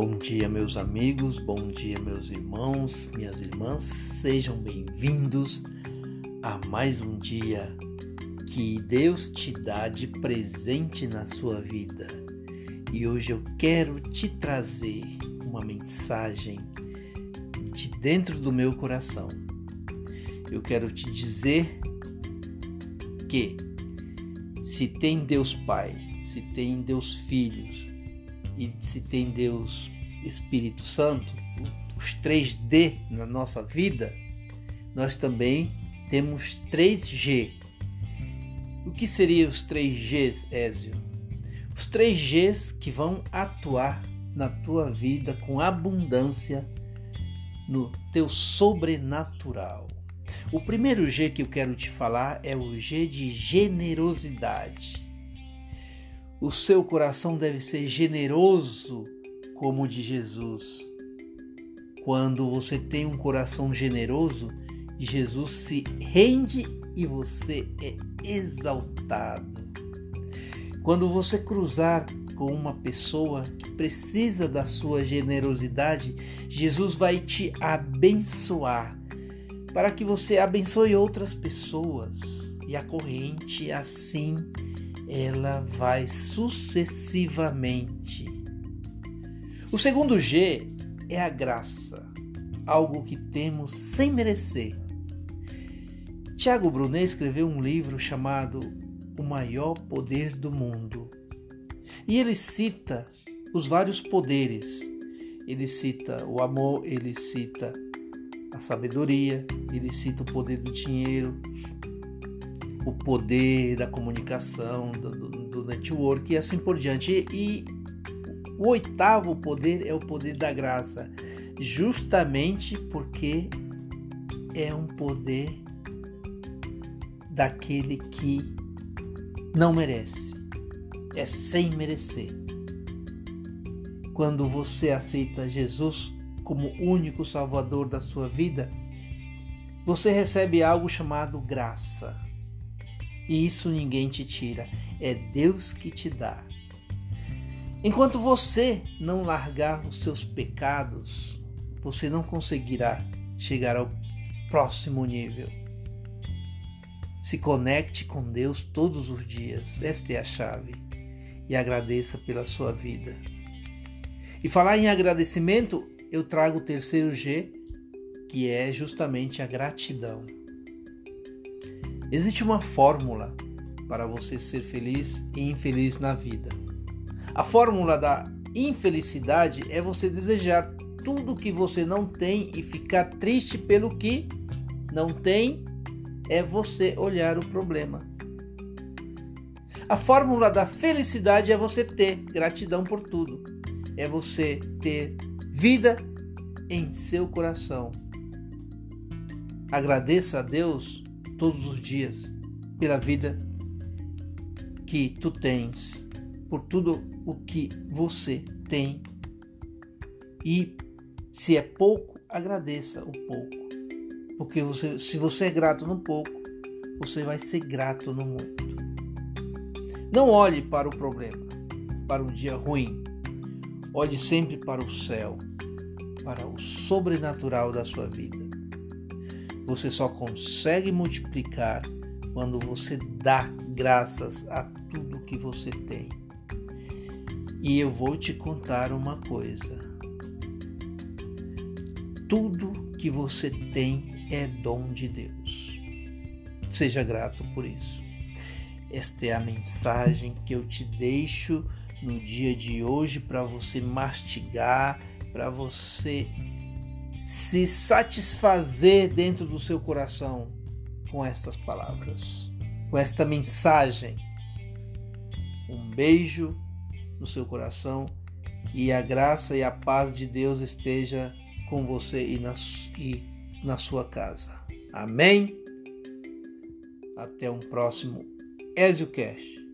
Bom dia, meus amigos, bom dia, meus irmãos, minhas irmãs, sejam bem-vindos a mais um dia que Deus te dá de presente na sua vida. E hoje eu quero te trazer uma mensagem de dentro do meu coração. Eu quero te dizer que se tem Deus Pai, se tem Deus Filhos, e se tem Deus Espírito Santo, os 3D na nossa vida, nós também temos 3G. O que seriam os 3Gs, Ézio? Os 3Gs que vão atuar na tua vida com abundância no teu sobrenatural. O primeiro G que eu quero te falar é o G de generosidade. O seu coração deve ser generoso como o de Jesus. Quando você tem um coração generoso, Jesus se rende e você é exaltado. Quando você cruzar com uma pessoa que precisa da sua generosidade, Jesus vai te abençoar para que você abençoe outras pessoas e a corrente assim ela vai sucessivamente. O segundo G é a graça, algo que temos sem merecer. Tiago Brunet escreveu um livro chamado O Maior Poder do Mundo. E ele cita os vários poderes. Ele cita o amor, ele cita a sabedoria, ele cita o poder do dinheiro, o poder da comunicação, do, do, do network e assim por diante. E, e o oitavo poder é o poder da graça, justamente porque é um poder daquele que não merece, é sem merecer. Quando você aceita Jesus como único Salvador da sua vida, você recebe algo chamado graça. E isso ninguém te tira, é Deus que te dá. Enquanto você não largar os seus pecados, você não conseguirá chegar ao próximo nível. Se conecte com Deus todos os dias, esta é a chave, e agradeça pela sua vida. E falar em agradecimento, eu trago o terceiro G, que é justamente a gratidão. Existe uma fórmula para você ser feliz e infeliz na vida. A fórmula da infelicidade é você desejar tudo que você não tem e ficar triste pelo que não tem, é você olhar o problema. A fórmula da felicidade é você ter gratidão por tudo. É você ter vida em seu coração. Agradeça a Deus todos os dias pela vida que tu tens, por tudo o que você tem. E se é pouco, agradeça o pouco. Porque você, se você é grato no pouco, você vai ser grato no muito. Não olhe para o problema, para o dia ruim. Olhe sempre para o céu, para o sobrenatural da sua vida. Você só consegue multiplicar quando você dá graças a tudo que você tem. E eu vou te contar uma coisa. Tudo que você tem é dom de Deus. Seja grato por isso. Esta é a mensagem que eu te deixo no dia de hoje para você mastigar, para você se satisfazer dentro do seu coração com estas palavras, com esta mensagem. Um beijo no seu coração e a graça e a paz de Deus esteja com você e na, e na sua casa. Amém? Até um próximo EzioCast.